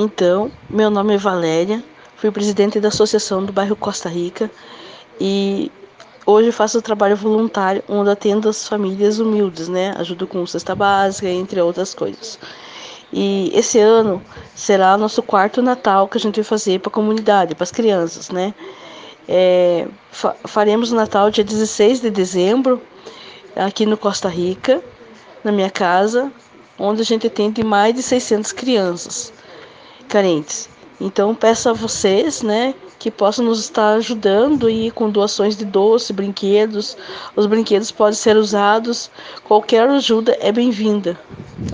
Então, meu nome é Valéria, fui presidente da Associação do Bairro Costa Rica e hoje faço trabalho voluntário onde atendo as famílias humildes, né? Ajudo com cesta básica, entre outras coisas. E esse ano será nosso quarto Natal que a gente vai fazer para a comunidade, para as crianças, né? É, fa faremos o Natal dia 16 de dezembro aqui no Costa Rica, na minha casa, onde a gente atende mais de 600 crianças carentes. Então peço a vocês, né, que possam nos estar ajudando e com doações de doce, brinquedos. Os brinquedos podem ser usados. Qualquer ajuda é bem-vinda.